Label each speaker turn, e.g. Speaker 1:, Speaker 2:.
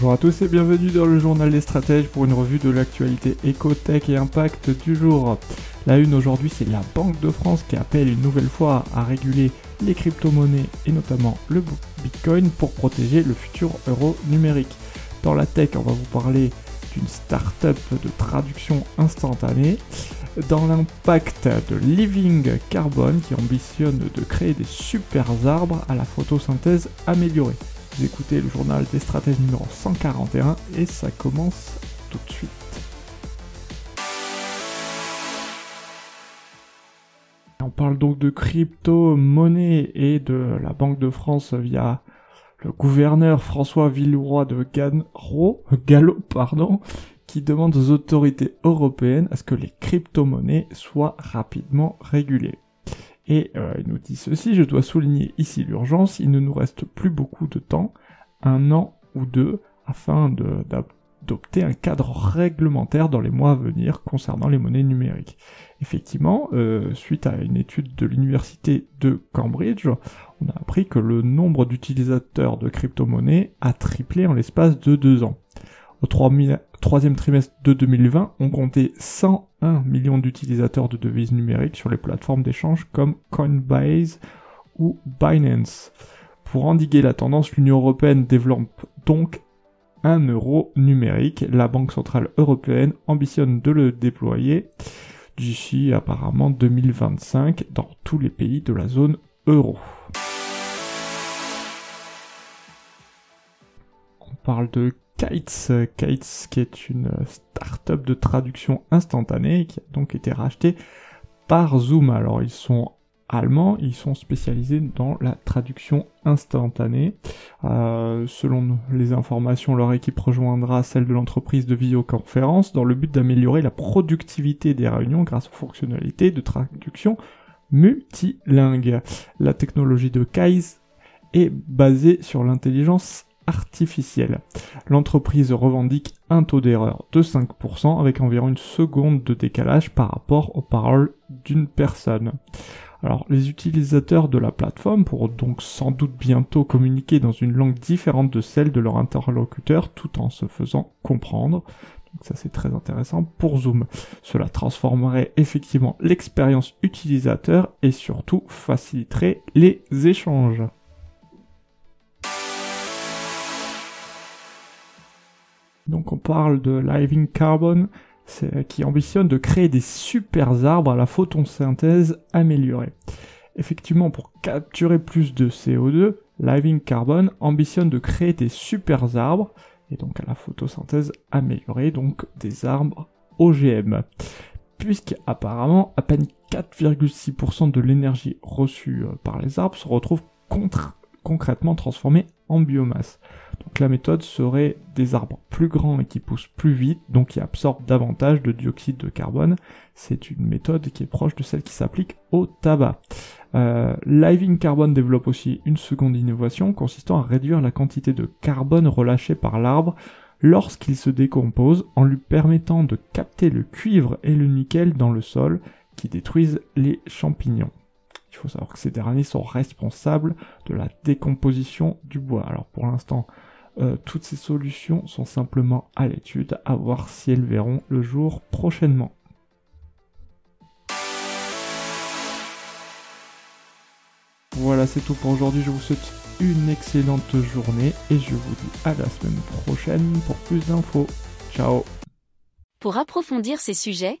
Speaker 1: Bonjour à tous et bienvenue dans le journal des stratèges pour une revue de l'actualité éco-tech et impact du jour. La une aujourd'hui c'est la Banque de France qui appelle une nouvelle fois à réguler les crypto-monnaies et notamment le Bitcoin pour protéger le futur euro numérique. Dans la tech on va vous parler d'une start-up de traduction instantanée, dans l'impact de Living Carbon qui ambitionne de créer des super arbres à la photosynthèse améliorée. Vous écoutez le journal des stratèges numéro 141 et ça commence tout de suite. On parle donc de crypto-monnaie et de la Banque de France via le gouverneur François Villeroy de Gallo, pardon, qui demande aux autorités européennes à ce que les crypto-monnaies soient rapidement régulées. Et euh, il nous dit ceci, je dois souligner ici l'urgence, il ne nous reste plus beaucoup de temps, un an ou deux, afin d'adopter un cadre réglementaire dans les mois à venir concernant les monnaies numériques. Effectivement, euh, suite à une étude de l'université de Cambridge, on a appris que le nombre d'utilisateurs de crypto-monnaies a triplé en l'espace de deux ans. Au troisième trimestre de 2020, on comptait 101 millions d'utilisateurs de devises numériques sur les plateformes d'échange comme Coinbase ou Binance. Pour endiguer la tendance, l'Union européenne développe donc un euro numérique. La Banque centrale européenne ambitionne de le déployer d'ici apparemment 2025 dans tous les pays de la zone euro. On parle de Kites, Kites qui est une start-up de traduction instantanée qui a donc été rachetée par Zoom. Alors ils sont allemands, ils sont spécialisés dans la traduction instantanée. Euh, selon les informations, leur équipe rejoindra celle de l'entreprise de visioconférence dans le but d'améliorer la productivité des réunions grâce aux fonctionnalités de traduction multilingue. La technologie de Kites est basée sur l'intelligence artificielle. L'entreprise revendique un taux d'erreur de 5% avec environ une seconde de décalage par rapport aux paroles d'une personne. Alors les utilisateurs de la plateforme pourront donc sans doute bientôt communiquer dans une langue différente de celle de leur interlocuteur tout en se faisant comprendre. Donc ça c'est très intéressant pour Zoom. Cela transformerait effectivement l'expérience utilisateur et surtout faciliterait les échanges. Donc on parle de Living Carbon, qui ambitionne de créer des super arbres à la photosynthèse améliorée. Effectivement, pour capturer plus de CO2, Living Carbon ambitionne de créer des super arbres, et donc à la photosynthèse améliorée, donc des arbres OGM. Puisqu'apparemment, à peine 4,6% de l'énergie reçue euh, par les arbres se retrouve concrètement transformée en biomasse. Donc la méthode serait des arbres plus grands et qui poussent plus vite, donc qui absorbent davantage de dioxyde de carbone. C'est une méthode qui est proche de celle qui s'applique au tabac. Euh, Living Carbon développe aussi une seconde innovation consistant à réduire la quantité de carbone relâchée par l'arbre lorsqu'il se décompose en lui permettant de capter le cuivre et le nickel dans le sol qui détruisent les champignons. Il faut savoir que ces derniers sont responsables de la décomposition du bois. Alors pour l'instant, euh, toutes ces solutions sont simplement à l'étude, à voir si elles verront le jour prochainement. Voilà, c'est tout pour aujourd'hui. Je vous souhaite une excellente journée et je vous dis à la semaine prochaine pour plus d'infos. Ciao
Speaker 2: Pour approfondir ces sujets,